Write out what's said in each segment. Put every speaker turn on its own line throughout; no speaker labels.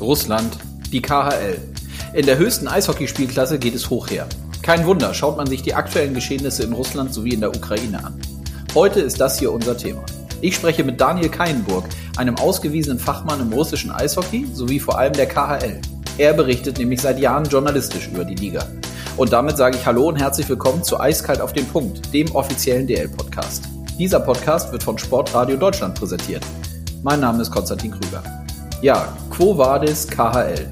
Russland, die KHL. In der höchsten Eishockeyspielklasse geht es hoch her. Kein Wunder, schaut man sich die aktuellen Geschehnisse in Russland sowie in der Ukraine an. Heute ist das hier unser Thema. Ich spreche mit Daniel Keinburg, einem ausgewiesenen Fachmann im russischen Eishockey sowie vor allem der KHL. Er berichtet nämlich seit Jahren journalistisch über die Liga. Und damit sage ich Hallo und herzlich willkommen zu Eiskalt auf den Punkt, dem offiziellen DL-Podcast. Dieser Podcast wird von Sportradio Deutschland präsentiert. Mein Name ist Konstantin Krüger. Ja, Quo Vadis KHL.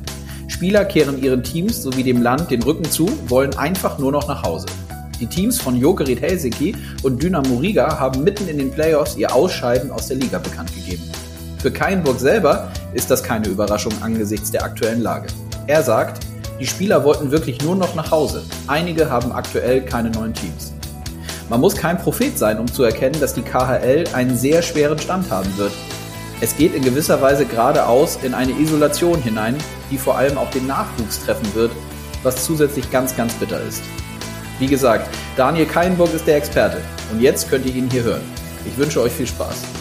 Spieler kehren ihren Teams sowie dem Land den Rücken zu, wollen einfach nur noch nach Hause. Die Teams von Jokerit Helsinki und Dynamo Riga haben mitten in den Playoffs ihr Ausscheiden aus der Liga bekannt gegeben. Für Keinburg selber ist das keine Überraschung angesichts der aktuellen Lage. Er sagt, die Spieler wollten wirklich nur noch nach Hause. Einige haben aktuell keine neuen Teams. Man muss kein Prophet sein, um zu erkennen, dass die KHL einen sehr schweren Stand haben wird. Es geht in gewisser Weise geradeaus in eine Isolation hinein, die vor allem auch den Nachwuchs treffen wird, was zusätzlich ganz, ganz bitter ist. Wie gesagt, Daniel Keinburg ist der Experte und jetzt könnt ihr ihn hier hören. Ich wünsche euch viel Spaß.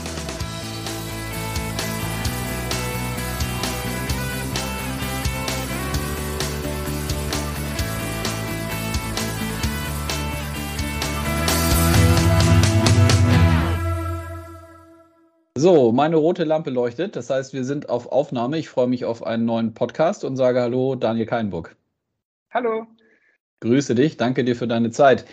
So, meine rote Lampe leuchtet. Das heißt, wir sind auf Aufnahme. Ich freue mich auf einen neuen Podcast und sage Hallo, Daniel Keinburg.
Hallo.
Grüße dich. Danke dir für deine Zeit.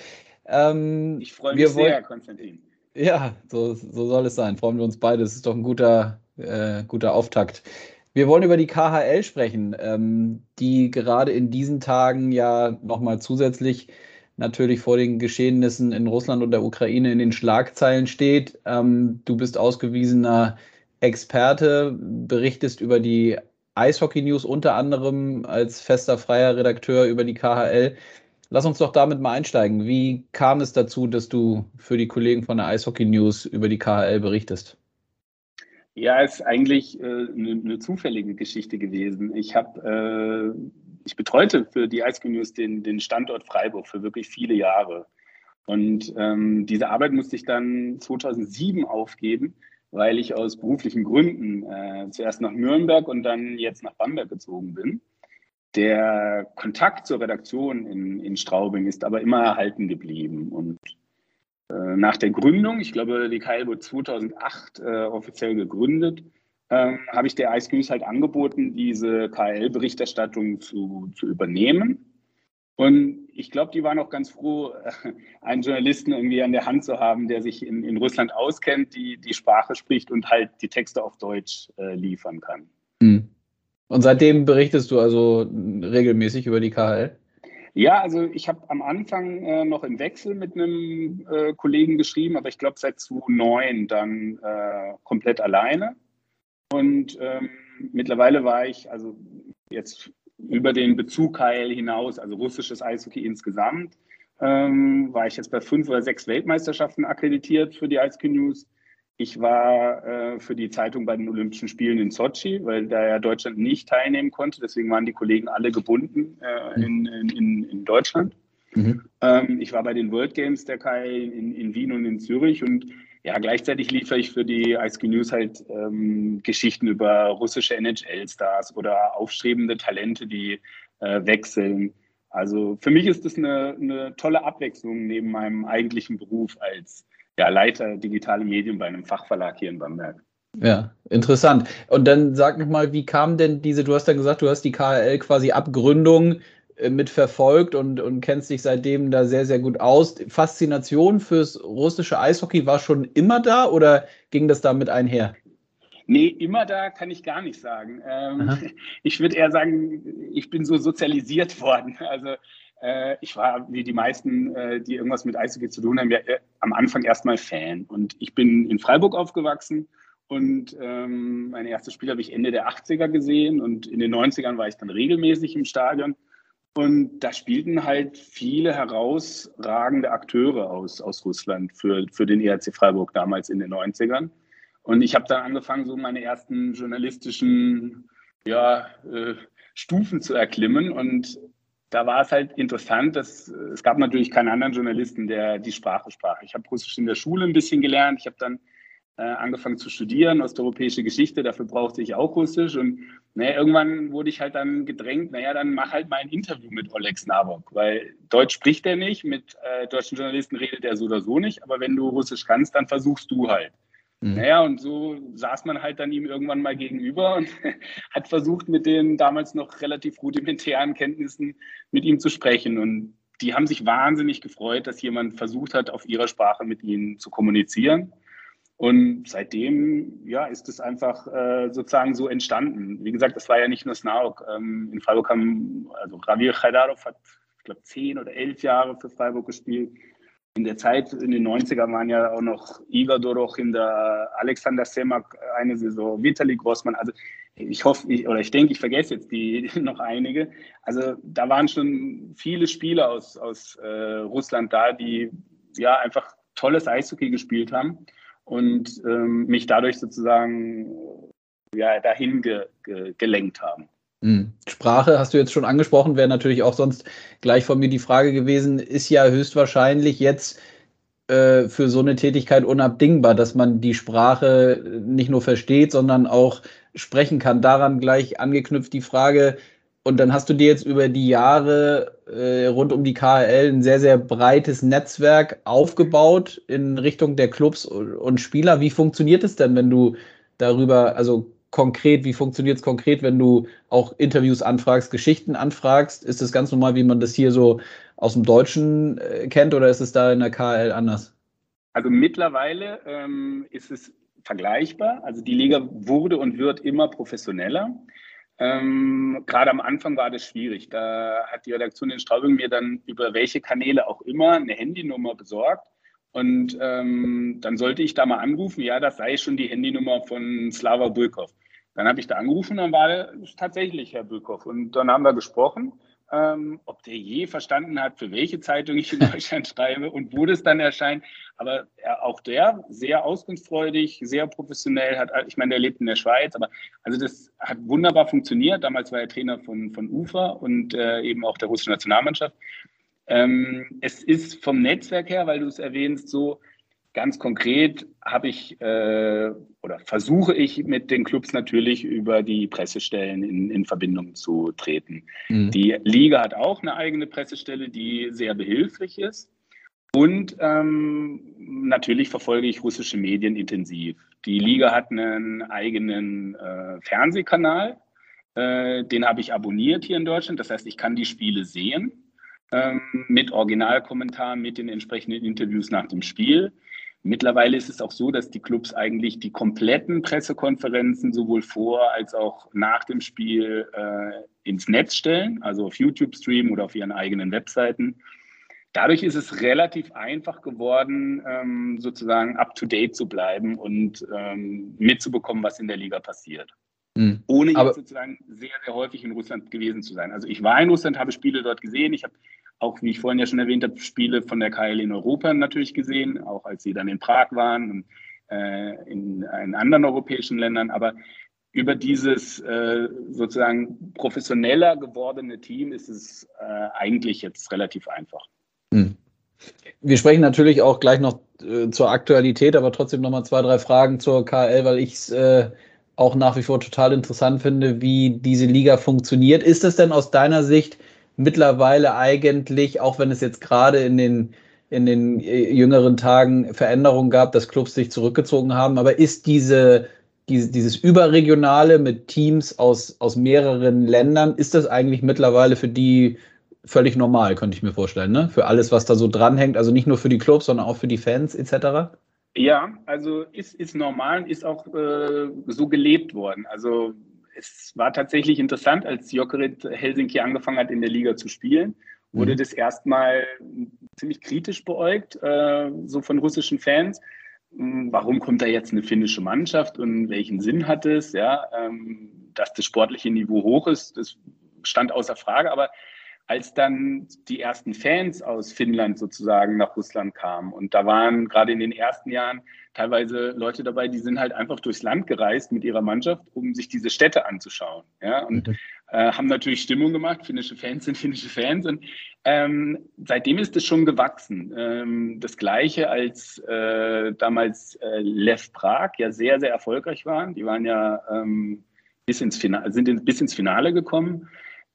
Ähm, ich freue mich sehr, Konstantin.
Ja, so, so, soll es sein. Freuen wir uns beide. Es ist doch ein guter, äh, guter Auftakt. Wir wollen über die KHL sprechen, ähm, die gerade in diesen Tagen ja nochmal zusätzlich natürlich vor den Geschehnissen in Russland und der Ukraine in den Schlagzeilen steht. Ähm, du bist ausgewiesener Experte, berichtest über die Eishockey News unter anderem als fester freier Redakteur über die KHL. Lass uns doch damit mal einsteigen. Wie kam es dazu, dass du für die Kollegen von der Eishockey News über die KHL berichtest?
Ja, es ist eigentlich äh, eine, eine, zufällige Geschichte gewesen. Ich habe äh, ich betreute für die Eishockey News den, den Standort Freiburg für wirklich viele Jahre. Und ähm, diese Arbeit musste ich dann 2007 aufgeben, weil ich aus beruflichen Gründen äh, zuerst nach Nürnberg und dann jetzt nach Bamberg gezogen bin. Der Kontakt zur Redaktion in, in Straubing ist aber immer erhalten geblieben. Und äh, nach der Gründung, ich glaube, die KL wurde 2008 äh, offiziell gegründet, ähm, habe ich der Ice News halt angeboten, diese KL-Berichterstattung zu, zu übernehmen. Und ich glaube, die waren auch ganz froh, einen Journalisten irgendwie an der Hand zu haben, der sich in, in Russland auskennt, die die Sprache spricht und halt die Texte auf Deutsch äh, liefern kann.
Hm. Und seitdem berichtest du also regelmäßig über die KHL?
Ja, also ich habe am Anfang äh, noch im Wechsel mit einem äh, Kollegen geschrieben, aber ich glaube seit 2009 dann äh, komplett alleine. Und ähm, mittlerweile war ich also jetzt über den Bezug Heil hinaus, also russisches Eishockey insgesamt, ähm, war ich jetzt bei fünf oder sechs Weltmeisterschaften akkreditiert für die Eishockey News. Ich war äh, für die Zeitung bei den Olympischen Spielen in Sochi, weil da ja Deutschland nicht teilnehmen konnte. Deswegen waren die Kollegen alle gebunden äh, in, in, in, Deutschland. Mhm. Ähm, ich war bei den World Games der Kai in, in Wien und in Zürich und ja, gleichzeitig liefere ich für die ISQ News halt ähm, Geschichten über russische NHL-Stars oder aufstrebende Talente, die äh, wechseln. Also für mich ist das eine, eine, tolle Abwechslung neben meinem eigentlichen Beruf als ja, Leiter digitale Medien bei einem Fachverlag hier in Bamberg.
Ja, interessant. Und dann sag nochmal, wie kam denn diese, du hast ja gesagt, du hast die KHL quasi Abgründung mitverfolgt und, und kennst dich seitdem da sehr, sehr gut aus. Faszination fürs russische Eishockey war schon immer da oder ging das damit einher?
Nee, immer da kann ich gar nicht sagen. Ähm, ich würde eher sagen, ich bin so sozialisiert worden. Also äh, ich war wie die meisten, äh, die irgendwas mit Eishockey zu tun haben, ja, äh, am Anfang erstmal Fan. Und ich bin in Freiburg aufgewachsen und ähm, mein erstes Spiel habe ich Ende der 80er gesehen und in den 90ern war ich dann regelmäßig im Stadion. Und da spielten halt viele herausragende Akteure aus, aus Russland für, für den ERC Freiburg damals in den 90ern. Und ich habe dann angefangen, so meine ersten journalistischen ja, äh, Stufen zu erklimmen. Und da war es halt interessant, dass es gab natürlich keinen anderen Journalisten, der die Sprache sprach. Ich habe Russisch in der Schule ein bisschen gelernt. Ich habe dann angefangen zu studieren, osteuropäische Geschichte, dafür brauchte ich auch Russisch und naja, irgendwann wurde ich halt dann gedrängt, naja, dann mach halt mal ein Interview mit Oleg Snabok, weil Deutsch spricht er nicht, mit äh, deutschen Journalisten redet er so oder so nicht, aber wenn du Russisch kannst, dann versuchst du halt. Mhm. Naja, und so saß man halt dann ihm irgendwann mal gegenüber und hat versucht, mit den damals noch relativ rudimentären Kenntnissen mit ihm zu sprechen. Und die haben sich wahnsinnig gefreut, dass jemand versucht hat, auf ihrer Sprache mit ihnen zu kommunizieren. Und seitdem ja, ist es einfach äh, sozusagen so entstanden. Wie gesagt, das war ja nicht nur Snauk. Ähm, in Freiburg haben, also Ravir Khaidarov hat, ich glaube, zehn oder elf Jahre für Freiburg gespielt. In der Zeit, in den 90er waren ja auch noch Igor Doroch in der Alexander Semak eine Saison, Vitali Grossmann. Also ich hoffe, ich, oder ich denke, ich vergesse jetzt die noch einige. Also da waren schon viele Spieler aus, aus äh, Russland da, die ja einfach tolles Eishockey gespielt haben und ähm, mich dadurch sozusagen ja, dahin ge, ge, gelenkt haben.
Hm. Sprache hast du jetzt schon angesprochen, wäre natürlich auch sonst gleich von mir die Frage gewesen, ist ja höchstwahrscheinlich jetzt äh, für so eine Tätigkeit unabdingbar, dass man die Sprache nicht nur versteht, sondern auch sprechen kann. Daran gleich angeknüpft die Frage, und dann hast du dir jetzt über die Jahre äh, rund um die KHL ein sehr, sehr breites Netzwerk aufgebaut in Richtung der Clubs und Spieler. Wie funktioniert es denn, wenn du darüber, also konkret, wie funktioniert es konkret, wenn du auch Interviews anfragst, Geschichten anfragst? Ist das ganz normal, wie man das hier so aus dem Deutschen äh, kennt oder ist es da in der KHL anders?
Also mittlerweile ähm, ist es vergleichbar. Also die Liga wurde und wird immer professioneller. Ähm, Gerade am Anfang war das schwierig. Da hat die Redaktion in Straubing mir dann über welche Kanäle auch immer eine Handynummer besorgt. Und ähm, dann sollte ich da mal anrufen, ja, das sei schon die Handynummer von Slava Bülkov. Dann habe ich da angerufen, dann war es tatsächlich Herr Bülkov. Und dann haben wir gesprochen ähm, ob der je verstanden hat, für welche Zeitung ich in Deutschland schreibe und wo das dann erscheint. Aber er, auch der sehr auskunftsfreudig, sehr professionell hat, ich meine, der lebt in der Schweiz, aber also das hat wunderbar funktioniert. Damals war er Trainer von, von UFA und äh, eben auch der russischen Nationalmannschaft. Ähm, es ist vom Netzwerk her, weil du es erwähnst, so, Ganz konkret habe ich äh, oder versuche ich mit den Clubs natürlich über die Pressestellen in, in Verbindung zu treten. Mhm. Die Liga hat auch eine eigene Pressestelle, die sehr behilflich ist. Und ähm, natürlich verfolge ich russische Medien intensiv. Die Liga hat einen eigenen äh, Fernsehkanal, äh, den habe ich abonniert hier in Deutschland. Das heißt, ich kann die Spiele sehen ähm, mit Originalkommentaren, mit den entsprechenden Interviews nach dem Spiel. Mittlerweile ist es auch so, dass die Clubs eigentlich die kompletten Pressekonferenzen sowohl vor als auch nach dem Spiel äh, ins Netz stellen, also auf YouTube streamen oder auf ihren eigenen Webseiten. Dadurch ist es relativ einfach geworden, ähm, sozusagen up-to-date zu bleiben und ähm, mitzubekommen, was in der Liga passiert. Mhm. Ohne jetzt sozusagen sehr, sehr häufig in Russland gewesen zu sein. Also ich war in Russland, habe Spiele dort gesehen, ich habe auch, wie ich vorhin ja schon erwähnt habe, Spiele von der KL in Europa natürlich gesehen, auch als sie dann in Prag waren und äh, in, in, anderen europäischen Ländern. Aber über dieses äh, sozusagen professioneller gewordene Team ist es äh, eigentlich jetzt relativ einfach. Hm.
Wir sprechen natürlich auch gleich noch äh, zur Aktualität, aber trotzdem noch mal zwei, drei Fragen zur KL, weil ich es äh, auch nach wie vor total interessant finde, wie diese Liga funktioniert. Ist es denn aus deiner Sicht mittlerweile eigentlich, auch wenn es jetzt gerade in den, in den äh, jüngeren Tagen Veränderungen gab, dass Clubs sich zurückgezogen haben, aber ist diese, diese, dieses Überregionale mit Teams aus, aus mehreren Ländern, ist das eigentlich mittlerweile für die völlig normal, könnte ich mir vorstellen, ne? Für alles, was da so dranhängt, also nicht nur für die Clubs, sondern auch für die Fans etc.
Ja, also ist, ist normal ist auch äh, so gelebt worden. Also es war tatsächlich interessant, als Jokerit Helsinki angefangen hat, in der Liga zu spielen, wurde mhm. das erstmal ziemlich kritisch beäugt, äh, so von russischen Fans. Hm, warum kommt da jetzt eine finnische Mannschaft und welchen Sinn hat es? Ja, ähm, dass das sportliche Niveau hoch ist, das stand außer Frage. Aber als dann die ersten Fans aus Finnland sozusagen nach Russland kamen. Und da waren gerade in den ersten Jahren teilweise Leute dabei, die sind halt einfach durchs Land gereist mit ihrer Mannschaft, um sich diese Städte anzuschauen. Ja? Und äh, haben natürlich Stimmung gemacht. Finnische Fans sind finnische Fans. Und ähm, seitdem ist es schon gewachsen. Ähm, das Gleiche als äh, damals äh, Lev Prag ja sehr, sehr erfolgreich waren. Die waren ja ähm, bis ins Finale, sind in, bis ins Finale gekommen.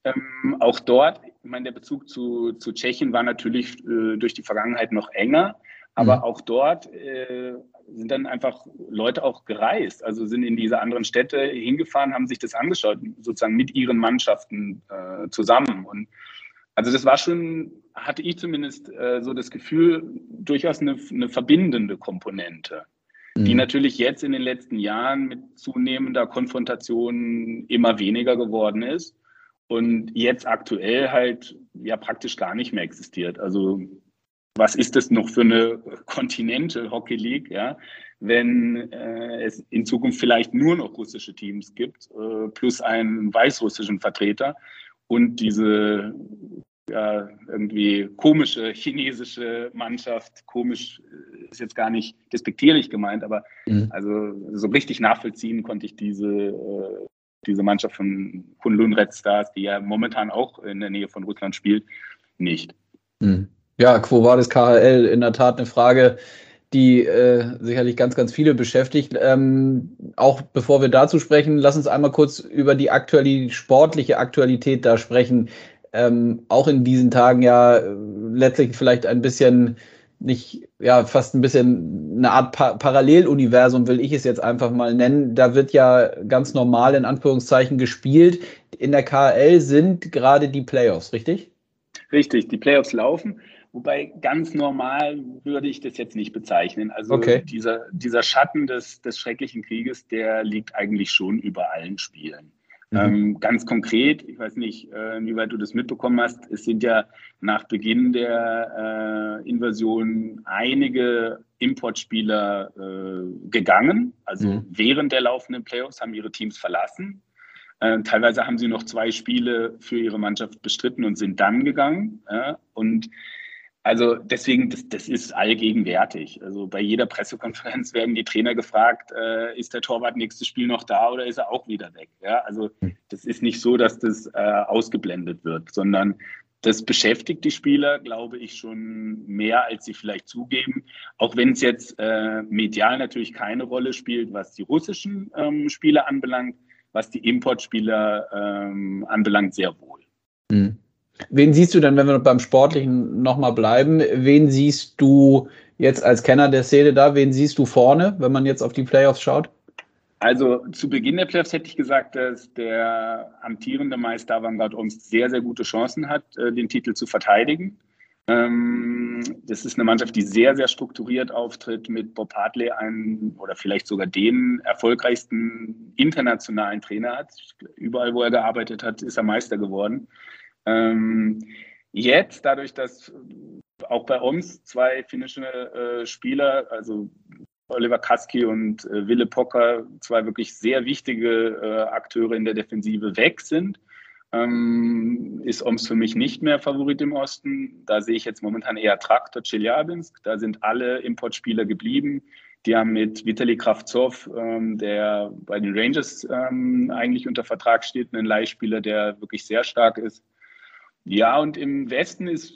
Ähm, auch dort, ich meine, der Bezug zu, zu Tschechien war natürlich äh, durch die Vergangenheit noch enger. Aber mhm. auch dort äh, sind dann einfach Leute auch gereist, also sind in diese anderen Städte hingefahren, haben sich das angeschaut, sozusagen mit ihren Mannschaften äh, zusammen. Und also das war schon, hatte ich zumindest äh, so das Gefühl, durchaus eine, eine verbindende Komponente, mhm. die natürlich jetzt in den letzten Jahren mit zunehmender Konfrontation immer weniger geworden ist und jetzt aktuell halt ja praktisch gar nicht mehr existiert. Also was ist das noch für eine Continental Hockey League, ja, wenn äh, es in Zukunft vielleicht nur noch russische Teams gibt, äh, plus einen weißrussischen Vertreter und diese ja, irgendwie komische chinesische Mannschaft, komisch äh, ist jetzt gar nicht despektierlich gemeint, aber mhm. also so richtig nachvollziehen konnte ich diese, äh, diese Mannschaft von Kunlun Red Stars, die ja momentan auch in der Nähe von Russland spielt, nicht.
Mhm. Ja, Quo Vadis KHL, in der Tat eine Frage, die äh, sicherlich ganz, ganz viele beschäftigt. Ähm, auch bevor wir dazu sprechen, lass uns einmal kurz über die aktuelle, sportliche Aktualität da sprechen. Ähm, auch in diesen Tagen ja äh, letztlich vielleicht ein bisschen nicht, ja, fast ein bisschen eine Art pa Paralleluniversum, will ich es jetzt einfach mal nennen. Da wird ja ganz normal in Anführungszeichen gespielt. In der KHL sind gerade die Playoffs, richtig?
Richtig, die Playoffs laufen. Wobei ganz normal würde ich das jetzt nicht bezeichnen. Also okay. dieser, dieser Schatten des, des schrecklichen Krieges, der liegt eigentlich schon über allen Spielen. Mhm. Ähm, ganz konkret, ich weiß nicht, äh, wie weit du das mitbekommen hast, es sind ja nach Beginn der äh, Invasion einige Importspieler äh, gegangen, also mhm. während der laufenden Playoffs haben ihre Teams verlassen. Äh, teilweise haben sie noch zwei Spiele für ihre Mannschaft bestritten und sind dann gegangen. und also deswegen, das, das ist allgegenwärtig. Also bei jeder Pressekonferenz werden die Trainer gefragt, äh, ist der Torwart nächstes Spiel noch da oder ist er auch wieder weg? Ja, also hm. das ist nicht so, dass das äh, ausgeblendet wird, sondern das beschäftigt die Spieler, glaube ich, schon mehr, als sie vielleicht zugeben. Auch wenn es jetzt äh, medial natürlich keine Rolle spielt, was die russischen ähm, Spieler anbelangt, was die Importspieler ähm, anbelangt, sehr wohl.
Mhm. Wen siehst du denn, wenn wir beim Sportlichen nochmal bleiben, wen siehst du jetzt als Kenner der Szene da, wen siehst du vorne, wenn man jetzt auf die Playoffs schaut?
Also zu Beginn der Playoffs hätte ich gesagt, dass der amtierende Meister Vanguard Omsk sehr, sehr gute Chancen hat, äh, den Titel zu verteidigen. Ähm, das ist eine Mannschaft, die sehr, sehr strukturiert auftritt, mit Bob Hartley einen oder vielleicht sogar den erfolgreichsten internationalen Trainer hat. Überall, wo er gearbeitet hat, ist er Meister geworden. Ähm, jetzt, dadurch, dass auch bei uns zwei finnische äh, Spieler, also Oliver Kaski und äh, Wille Pocker, zwei wirklich sehr wichtige äh, Akteure in der Defensive weg sind, ähm, ist Oms für mich nicht mehr Favorit im Osten. Da sehe ich jetzt momentan eher Traktor Chelyabinsk. Da sind alle Importspieler geblieben. Die haben mit Vitali Kravtsov, ähm, der bei den Rangers ähm, eigentlich unter Vertrag steht, einen Leihspieler, der wirklich sehr stark ist. Ja, und im Westen ist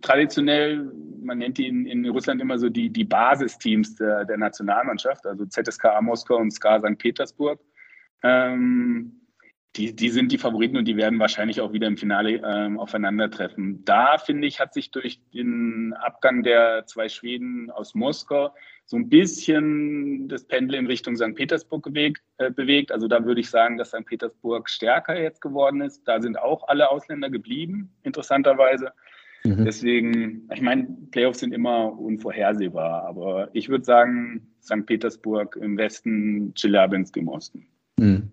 traditionell, man nennt die in, in Russland immer so die, die Basisteams der, der Nationalmannschaft, also ZSKA Moskau und SKA St. Petersburg. Ähm, die, die sind die Favoriten und die werden wahrscheinlich auch wieder im Finale ähm, aufeinandertreffen. Da, finde ich, hat sich durch den Abgang der zwei Schweden aus Moskau so ein bisschen das Pendel in Richtung St. Petersburg bewegt, äh, bewegt. Also da würde ich sagen, dass St. Petersburg stärker jetzt geworden ist. Da sind auch alle Ausländer geblieben, interessanterweise. Mhm. Deswegen, ich meine, Playoffs sind immer unvorhersehbar, aber ich würde sagen, St. Petersburg im Westen, Chelyabinsk im Osten. Mhm.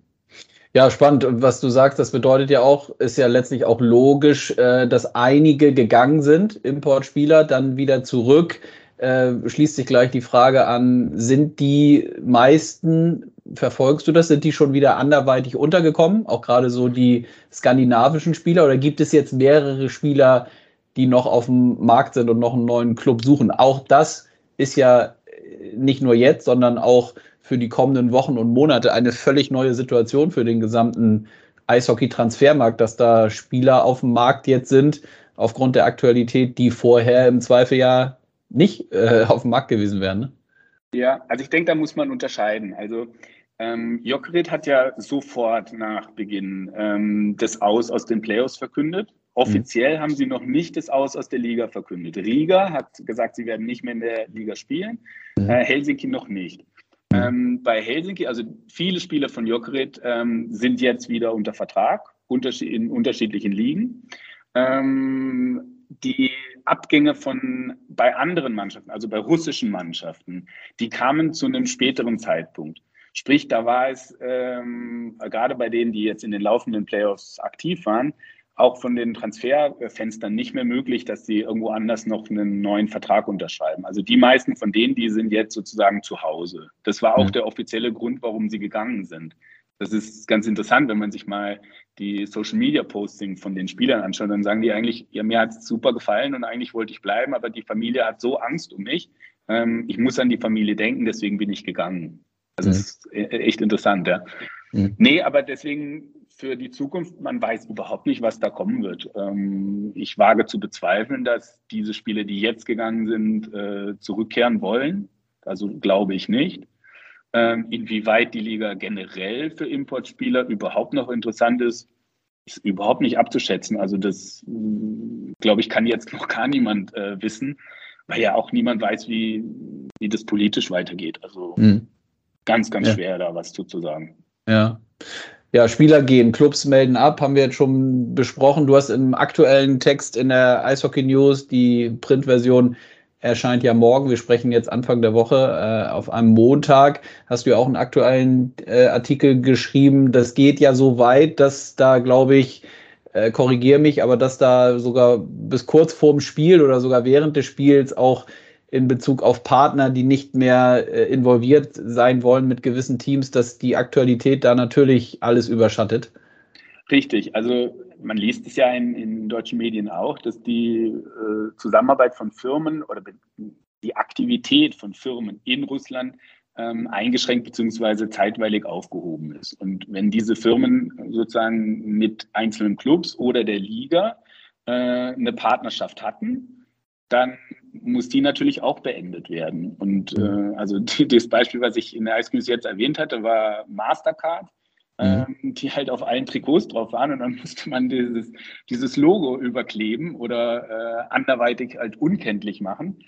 Ja, spannend. Was du sagst, das bedeutet ja auch, ist ja letztlich auch logisch, äh, dass einige gegangen sind, Importspieler, dann wieder zurück äh, schließt sich gleich die Frage an, sind die meisten, verfolgst du das, sind die schon wieder anderweitig untergekommen, auch gerade so die skandinavischen Spieler, oder gibt es jetzt mehrere Spieler, die noch auf dem Markt sind und noch einen neuen Club suchen? Auch das ist ja nicht nur jetzt, sondern auch für die kommenden Wochen und Monate eine völlig neue Situation für den gesamten Eishockey-Transfermarkt, dass da Spieler auf dem Markt jetzt sind, aufgrund der Aktualität, die vorher im Zweifel ja nicht äh, auf dem Markt gewesen wären. Ne?
Ja, also ich denke, da muss man unterscheiden. Also ähm, Jokerit hat ja sofort nach Beginn ähm, das Aus aus den Playoffs verkündet. Offiziell mhm. haben sie noch nicht das Aus aus der Liga verkündet. Riga hat gesagt, sie werden nicht mehr in der Liga spielen. Mhm. Äh, Helsinki noch nicht. Mhm. Ähm, bei Helsinki, also viele Spieler von Jokerit ähm, sind jetzt wieder unter Vertrag in unterschiedlichen Ligen. Ähm, die Abgänge von bei anderen Mannschaften, also bei russischen Mannschaften, die kamen zu einem späteren Zeitpunkt. Sprich, da war es ähm, gerade bei denen, die jetzt in den laufenden Playoffs aktiv waren, auch von den Transferfenstern nicht mehr möglich, dass sie irgendwo anders noch einen neuen Vertrag unterschreiben. Also die meisten von denen, die sind jetzt sozusagen zu Hause. Das war auch der offizielle Grund, warum sie gegangen sind. Das ist ganz interessant, wenn man sich mal die Social Media Posting von den Spielern anschaut, dann sagen die eigentlich, ja, mir hat es super gefallen und eigentlich wollte ich bleiben, aber die Familie hat so Angst um mich. Ähm, ich muss an die Familie denken, deswegen bin ich gegangen. Also mhm. das ist e-, echt interessant, ja. Mhm. Nee, aber deswegen für die Zukunft, man weiß überhaupt nicht, was da kommen wird. Ähm, ich wage zu bezweifeln, dass diese Spiele, die jetzt gegangen sind, äh, zurückkehren wollen. Also glaube ich nicht. Ähm, inwieweit die Liga generell für Importspieler überhaupt noch interessant ist, ist überhaupt nicht abzuschätzen. Also das, glaube ich, kann jetzt noch gar niemand äh, wissen, weil ja auch niemand weiß, wie, wie das politisch weitergeht. Also mhm. Ganz, ganz ja. schwer, da was zuzusagen.
Ja. Ja, Spieler gehen, Clubs melden ab, haben wir jetzt schon besprochen. Du hast im aktuellen Text in der Eishockey News, die Printversion erscheint ja morgen. Wir sprechen jetzt Anfang der Woche äh, auf einem Montag. Hast du ja auch einen aktuellen äh, Artikel geschrieben. Das geht ja so weit, dass da, glaube ich, äh, korrigiere mich, aber dass da sogar bis kurz vorm Spiel oder sogar während des Spiels auch in Bezug auf Partner, die nicht mehr äh, involviert sein wollen mit gewissen Teams, dass die Aktualität da natürlich alles überschattet?
Richtig, also man liest es ja in, in deutschen Medien auch, dass die äh, Zusammenarbeit von Firmen oder die Aktivität von Firmen in Russland ähm, eingeschränkt bzw. zeitweilig aufgehoben ist. Und wenn diese Firmen sozusagen mit einzelnen Clubs oder der Liga äh, eine Partnerschaft hatten, dann muss die natürlich auch beendet werden. Und äh, also die, das Beispiel, was ich in der Ice jetzt erwähnt hatte, war Mastercard, mhm. ähm, die halt auf allen Trikots drauf waren und dann musste man dieses, dieses Logo überkleben oder äh, anderweitig halt unkenntlich machen,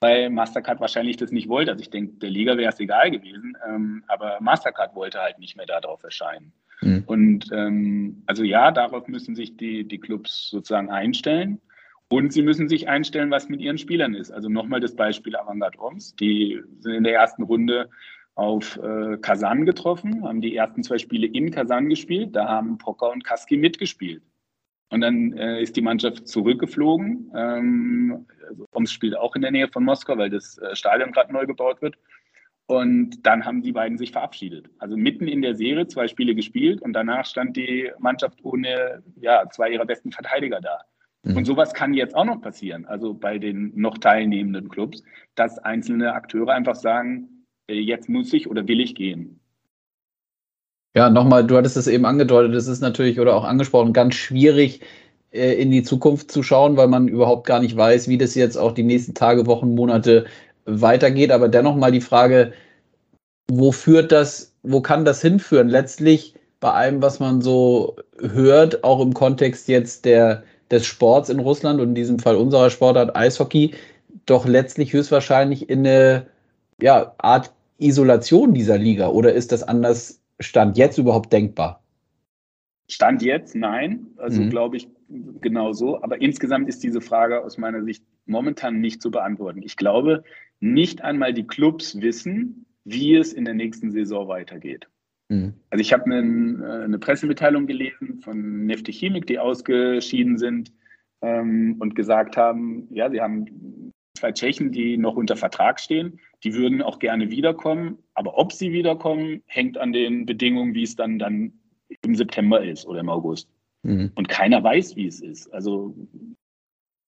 weil Mastercard wahrscheinlich das nicht wollte. Also ich denke, der Liga wäre es egal gewesen, ähm, aber Mastercard wollte halt nicht mehr darauf erscheinen. Mhm. Und ähm, also ja, darauf müssen sich die, die Clubs sozusagen einstellen. Und sie müssen sich einstellen, was mit ihren Spielern ist. Also nochmal das Beispiel Avantgarde Oms. Die sind in der ersten Runde auf äh, Kasan getroffen, haben die ersten zwei Spiele in Kasan gespielt. Da haben Pocker und Kaski mitgespielt. Und dann äh, ist die Mannschaft zurückgeflogen. Ähm, also Oms spielt auch in der Nähe von Moskau, weil das äh, Stadion gerade neu gebaut wird. Und dann haben die beiden sich verabschiedet. Also mitten in der Serie zwei Spiele gespielt und danach stand die Mannschaft ohne ja, zwei ihrer besten Verteidiger da. Mhm. Und sowas kann jetzt auch noch passieren, also bei den noch teilnehmenden Clubs, dass einzelne Akteure einfach sagen, äh, jetzt muss ich oder will ich gehen.
Ja, nochmal, du hattest es eben angedeutet, es ist natürlich oder auch angesprochen, ganz schwierig äh, in die Zukunft zu schauen, weil man überhaupt gar nicht weiß, wie das jetzt auch die nächsten Tage, Wochen, Monate weitergeht. Aber dennoch mal die Frage, wo führt das, wo kann das hinführen? Letztlich bei allem, was man so hört, auch im Kontext jetzt der, des Sports in Russland und in diesem Fall unserer Sportart Eishockey doch letztlich höchstwahrscheinlich in eine ja, Art Isolation dieser Liga oder ist das anders Stand jetzt überhaupt denkbar?
Stand jetzt nein, also mhm. glaube ich genau so. Aber insgesamt ist diese Frage aus meiner Sicht momentan nicht zu beantworten. Ich glaube, nicht einmal die Clubs wissen, wie es in der nächsten Saison weitergeht. Mhm. Also ich habe eine, äh, eine, Pressemitteilung gelesen von Nefte Chemik, die ausgeschieden sind ähm, und gesagt haben, ja, sie haben zwei Tschechen, die noch unter Vertrag stehen, die würden auch gerne wiederkommen, aber ob sie wiederkommen, hängt an den Bedingungen, wie es dann, dann im September ist oder im August. Mhm. Und keiner weiß, wie es ist. Also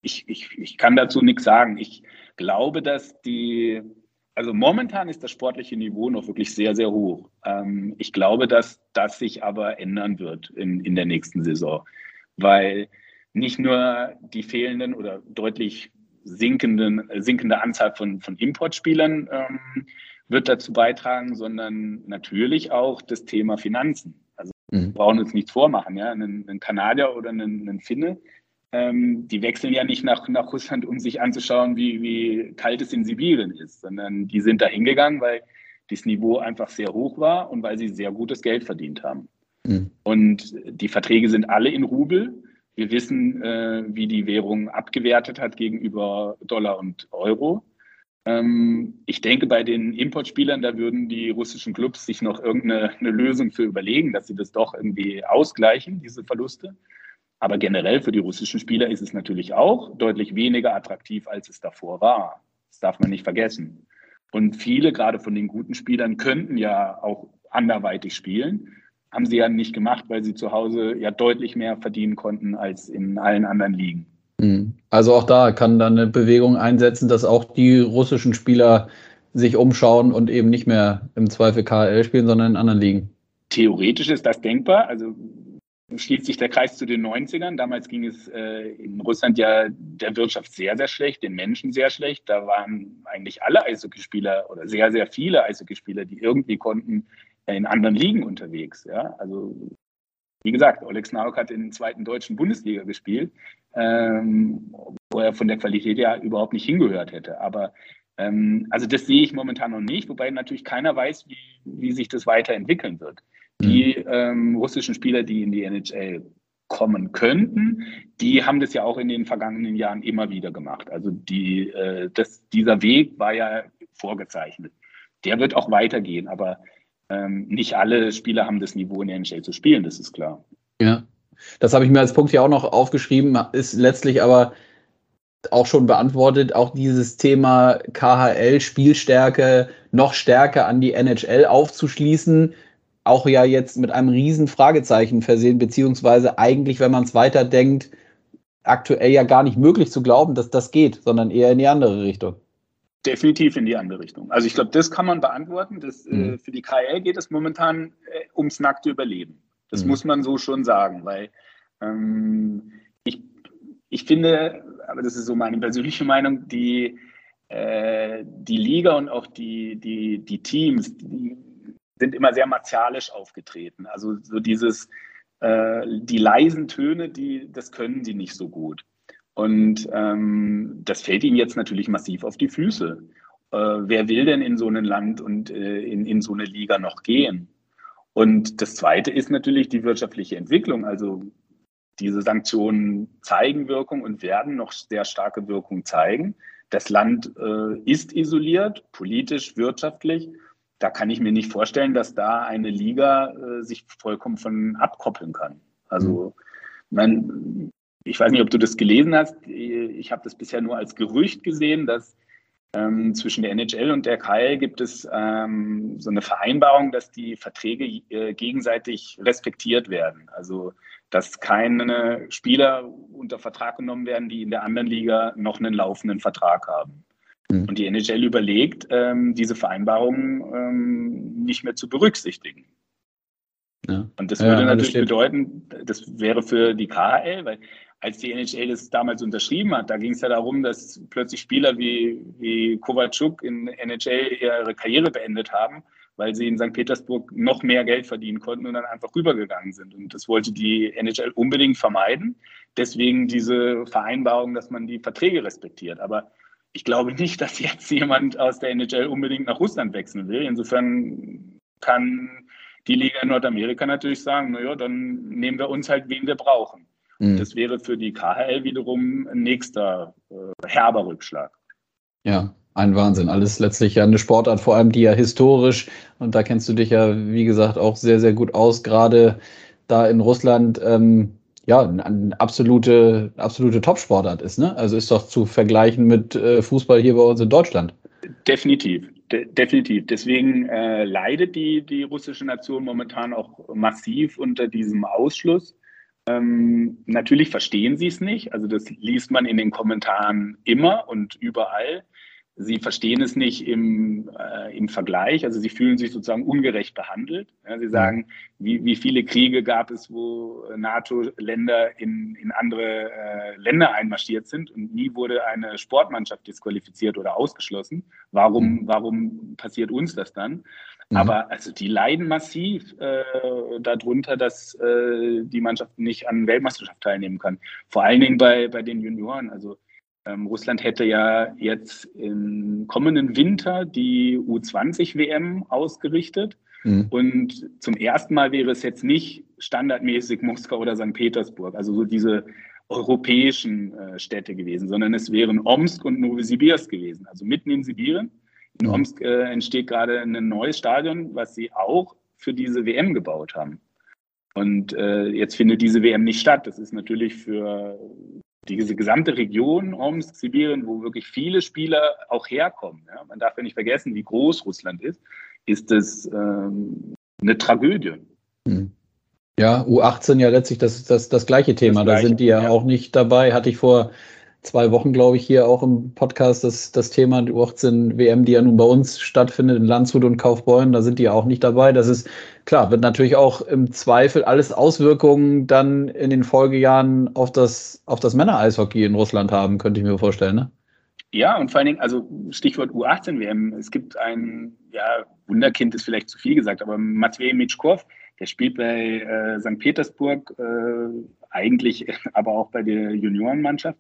ich, ich, ich kann dazu nichts sagen. Ich glaube, dass die Also momentan ist das sportliche Niveau noch wirklich sehr, sehr hoch. Ähm, ich glaube, dass das sich aber ändern wird in, in der nächsten Saison, weil nicht nur die fehlenden oder deutlich sinkenden, sinkende Anzahl von, von Importspielern ähm, wird dazu beitragen, sondern natürlich auch das Thema Finanzen. Also mhm. wir brauchen uns nichts vormachen, ja. Ein, Kanadier oder ein Finne, ähm, die wechseln ja nicht nach, nach Russland, um sich anzuschauen, wie, wie kalt es in Sibirien ist, sondern die sind da hingegangen, weil das Niveau einfach sehr hoch war und weil sie sehr gutes Geld verdient haben. Mhm. Und die Verträge sind alle in Rubel. Wir wissen, äh, wie die Währung abgewertet hat gegenüber Dollar und Euro. Ähm, ich denke, bei den Importspielern, da würden die russischen Clubs sich noch irgendeine Lösung für überlegen, dass sie das doch irgendwie ausgleichen, diese Verluste. Aber generell für die russischen Spieler ist es natürlich auch deutlich weniger attraktiv, als es davor war. Das darf man nicht vergessen. Und viele, gerade von den guten Spielern, könnten ja auch anderweitig spielen. Haben sie ja nicht gemacht, weil sie zu Hause ja deutlich mehr verdienen konnten als in allen anderen Ligen.
Mhm. Also auch da kann dann eine Bewegung einsetzen, dass auch die russischen Spieler sich umschauen und eben nicht mehr im Zweifel KL spielen, sondern in anderen Ligen.
Theoretisch ist das denkbar. Also schließt sich der Kreis zu den 90ern. Damals ging es äh, in Russland ja der Wirtschaft sehr, sehr schlecht, den Menschen sehr schlecht. Da waren eigentlich alle Eishockeyspieler oder sehr, sehr viele Eishockeyspieler, die irgendwie konnten, äh, in anderen Ligen unterwegs. Ja? Also wie gesagt, Oleg Snarok hat in der zweiten deutschen Bundesliga gespielt, ähm, wo er von der Qualität ja überhaupt nicht hingehört hätte. Aber ähm, also das sehe ich momentan noch nicht, wobei natürlich keiner weiß, wie, wie sich das weiterentwickeln wird. Die mhm. ähm, russischen Spieler, die in die NHL kommen könnten, die haben das ja auch in den vergangenen Jahren immer wieder gemacht. Also die, äh, das, dieser Weg war ja vorgezeichnet. Der wird auch weitergehen, aber ähm, nicht alle Spieler haben das Niveau in der NHL zu spielen, das ist klar.
Ja, das habe ich mir als Punkt hier auch noch aufgeschrieben, ist letztlich aber auch schon beantwortet, auch dieses Thema KHL, Spielstärke noch stärker an die NHL aufzuschließen auch ja jetzt mit einem riesen Fragezeichen versehen, beziehungsweise eigentlich, wenn man es weiterdenkt, aktuell ja gar nicht möglich zu glauben, dass das geht, sondern eher in die andere Richtung.
Definitiv in die andere Richtung. Also ich glaube, das kann man beantworten. Das, äh, mhm. äh, für die KL geht es momentan äh, ums nackte Überleben. Das mhm. muss man so schon sagen, weil ähm, ich, ich finde, aber das ist so meine persönliche Meinung, die, äh, die Liga und auch die, die, die Teams, die, sind immer sehr martialisch aufgetreten. Also so dieses, äh, die leisen Töne, die, das können die nicht so gut. Und ähm, das fällt ihnen jetzt natürlich massiv auf die Füße. Äh, wer will denn in so ein Land und äh, in, in so eine Liga noch gehen? Und das Zweite ist natürlich die wirtschaftliche Entwicklung. Also diese Sanktionen zeigen Wirkung und werden noch sehr starke Wirkung zeigen. Das Land äh, ist isoliert, politisch, wirtschaftlich da kann ich mir nicht vorstellen, dass da eine Liga äh, sich vollkommen von abkoppeln kann. Also, mhm. man, ich weiß nicht, ob du das gelesen hast. Ich habe das bisher nur als Gerücht gesehen, dass ähm, zwischen der NHL und der KL gibt es ähm, so eine Vereinbarung, dass die Verträge äh, gegenseitig respektiert werden. Also, dass keine Spieler unter Vertrag genommen werden, die in der anderen Liga noch einen laufenden Vertrag haben. Mhm. Und die NHL überlegt, ähm, diese Vereinbarungen ähm, nicht mehr zu berücksichtigen. Ja. Und das würde ja, natürlich das bedeuten, das wäre für die KHL, weil als die NHL das damals unterschrieben hat, da ging es ja darum, dass plötzlich Spieler wie, wie Kovalchuk in NHL ihre Karriere beendet haben, weil sie in St. Petersburg noch mehr Geld verdienen konnten und dann einfach rübergegangen sind. Und das wollte die NHL unbedingt vermeiden. Deswegen diese Vereinbarung, dass man die Verträge respektiert. Aber ich glaube nicht, dass jetzt jemand aus der NHL unbedingt nach Russland wechseln will. Insofern kann die Liga in Nordamerika natürlich sagen, naja, dann nehmen wir uns halt, wen wir brauchen. Mhm. Das wäre für die KHL wiederum ein nächster äh, herber Rückschlag.
Ja, ein Wahnsinn. Alles letztlich ja eine Sportart, vor allem die ja historisch, und da kennst du dich ja, wie gesagt, auch sehr, sehr gut aus, gerade da in Russland. Ähm, ja, eine absolute, absolute Top-Sportart ist. Ne? Also ist doch zu vergleichen mit äh, Fußball hier bei uns in Deutschland.
Definitiv, de definitiv. Deswegen äh, leidet die, die russische Nation momentan auch massiv unter diesem Ausschluss. Ähm, natürlich verstehen sie es nicht. Also das liest man in den Kommentaren immer und überall. Sie verstehen es nicht im, äh, im Vergleich, also sie fühlen sich sozusagen ungerecht behandelt. Ja, sie sagen, wie, wie viele Kriege gab es, wo NATO-Länder in, in andere äh, Länder einmarschiert sind und nie wurde eine Sportmannschaft disqualifiziert oder ausgeschlossen. Warum, mhm. warum passiert uns das dann? Mhm. Aber also die leiden massiv äh, darunter, dass äh, die Mannschaft nicht an Weltmeisterschaft teilnehmen kann. Vor allen Dingen bei, bei den Junioren. Also ähm, Russland hätte ja jetzt im kommenden Winter die U20-WM ausgerichtet. Mhm. Und zum ersten Mal wäre es jetzt nicht standardmäßig Moskau oder St. Petersburg, also so diese europäischen äh, Städte gewesen, sondern es wären Omsk und Novosibirsk gewesen, also mitten in Sibirien. In mhm. Omsk äh, entsteht gerade ein neues Stadion, was sie auch für diese WM gebaut haben. Und äh, jetzt findet diese WM nicht statt. Das ist natürlich für diese gesamte Region Omsk, Sibirien, wo wirklich viele Spieler auch herkommen. Ja, man darf ja nicht vergessen, wie groß Russland ist, ist es ähm, eine Tragödie.
Hm. Ja, U18 ja letztlich das, das, das gleiche Thema. Das gleiche, da sind die ja, ja, auch nicht dabei. Hatte ich vor zwei Wochen, glaube ich, hier auch im Podcast das, das Thema die U18 WM, die ja nun bei uns stattfindet in Landshut und Kaufbeuren, da sind die ja auch nicht dabei. Das ist klar, wird natürlich auch im Zweifel alles Auswirkungen dann in den Folgejahren auf das, auf das Männer-Eishockey in Russland haben, könnte ich mir vorstellen, ne?
Ja, und vor allen Dingen, also Stichwort U18 WM. Es gibt ein, ja, Wunderkind ist vielleicht zu viel gesagt, aber Matvej Mitschkov, der spielt bei äh, St. Petersburg, äh, eigentlich aber auch bei der Juniorenmannschaft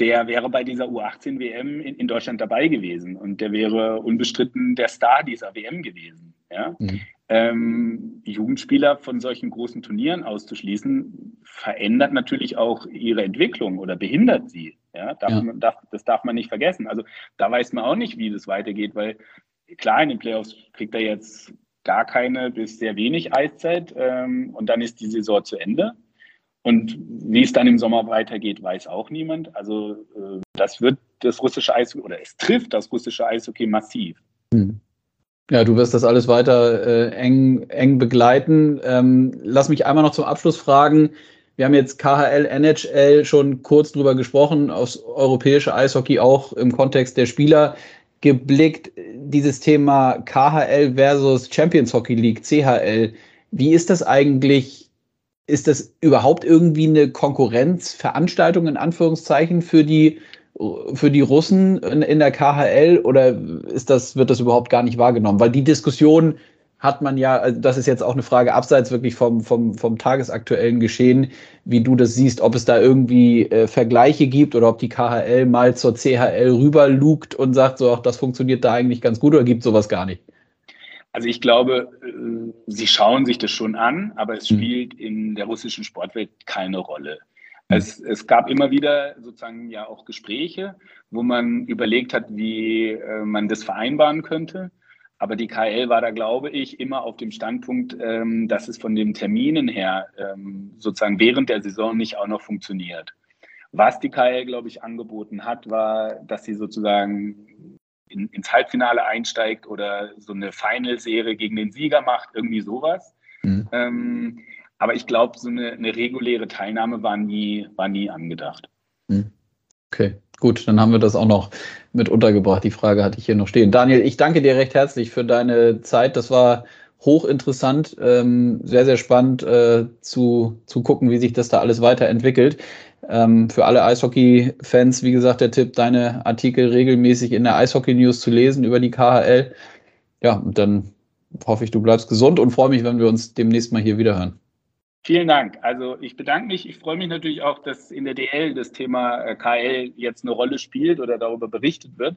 der wäre bei dieser U18-WM in, in, Deutschland dabei gewesen und der wäre unbestritten der Star dieser WM gewesen. Ja? Mhm. Ähm, Jugendspieler von solchen großen Turnieren auszuschließen, verändert natürlich auch ihre Entwicklung oder behindert sie. Ja? Darf ja. Man, darf, das darf man nicht vergessen. Also da weiß man auch nicht, wie das weitergeht, weil klar, in den Playoffs kriegt er jetzt gar keine bis sehr wenig Eiszeit ähm, und dann ist die Saison zu Ende. Und wie es dann im Sommer weitergeht, weiß auch niemand. Also äh, das wird das russische Eishockey oder es trifft das russische Eishockey massiv. Hm.
Ja, du wirst das alles weiter äh, eng, eng begleiten. Ähm, lass mich einmal noch zum Abschluss fragen. Wir haben jetzt KHL, NHL schon kurz drüber gesprochen, aus europäische Eishockey auch im Kontext der Spieler geblickt. Dieses Thema KHL versus Champions Hockey League, CHL. Wie ist das eigentlich ist das überhaupt irgendwie eine Konkurrenzveranstaltung in Anführungszeichen für die für die Russen in, in, der KHL oder ist das, wird das überhaupt gar nicht wahrgenommen? Weil die Diskussion hat man ja, also das ist jetzt auch eine Frage abseits wirklich vom, vom, vom tagesaktuellen Geschehen, wie du das siehst, ob es da irgendwie äh, Vergleiche gibt oder ob die KHL mal zur CHL rüberlugt und sagt, so, ach, das funktioniert da eigentlich ganz gut oder gibt sowas gar nicht?
Also ich glaube, äh, sie schauen sich das schon an, aber es hm. spielt in der russischen Sportwelt keine Rolle. Hm. Es, es, gab immer wieder sozusagen ja auch Gespräche, wo man überlegt hat, wie äh, man das vereinbaren könnte. Aber die KL war da, glaube ich, immer auf dem Standpunkt, ähm, dass es von den Terminen her ähm, sozusagen während der Saison nicht auch noch funktioniert. Was die KL, glaube ich, angeboten hat, war, dass sie sozusagen in, ins Halbfinale einsteigt oder so eine Final-Serie gegen den Sieger macht, irgendwie sowas. Mhm. Ähm, aber ich glaube, so eine, eine, reguläre Teilnahme war nie, war nie angedacht.
Mhm. Okay, gut, dann haben wir das auch noch mit untergebracht. Die Frage hatte ich hier noch stehen. Daniel, ich danke dir recht herzlich für deine Zeit. Das war hochinteressant, ähm, sehr, sehr spannend äh, zu, zu gucken, wie sich das da alles weiterentwickelt. Ähm, für alle Eishockey-Fans, wie gesagt, der Tipp, deine Artikel regelmäßig in der Eishockey-News zu lesen über die KHL. Ja, und dann hoffe ich, du bleibst gesund und freue mich, wenn wir uns demnächst mal hier wieder hören.
Vielen Dank. Also ich bedanke mich. Ich freue mich natürlich auch, dass in der DL das Thema äh, KL jetzt eine Rolle spielt oder darüber berichtet wird.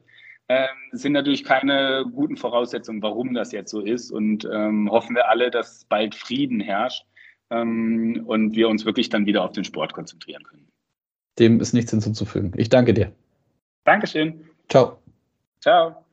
Ähm, es sind natürlich keine guten Voraussetzungen, warum das jetzt so ist. Und ähm, hoffen wir alle, dass bald Frieden herrscht ähm, und wir uns wirklich dann wieder auf den Sport konzentrieren können.
Dem ist nichts hinzuzufügen. Ich danke dir.
Dankeschön.
Ciao.
Ciao.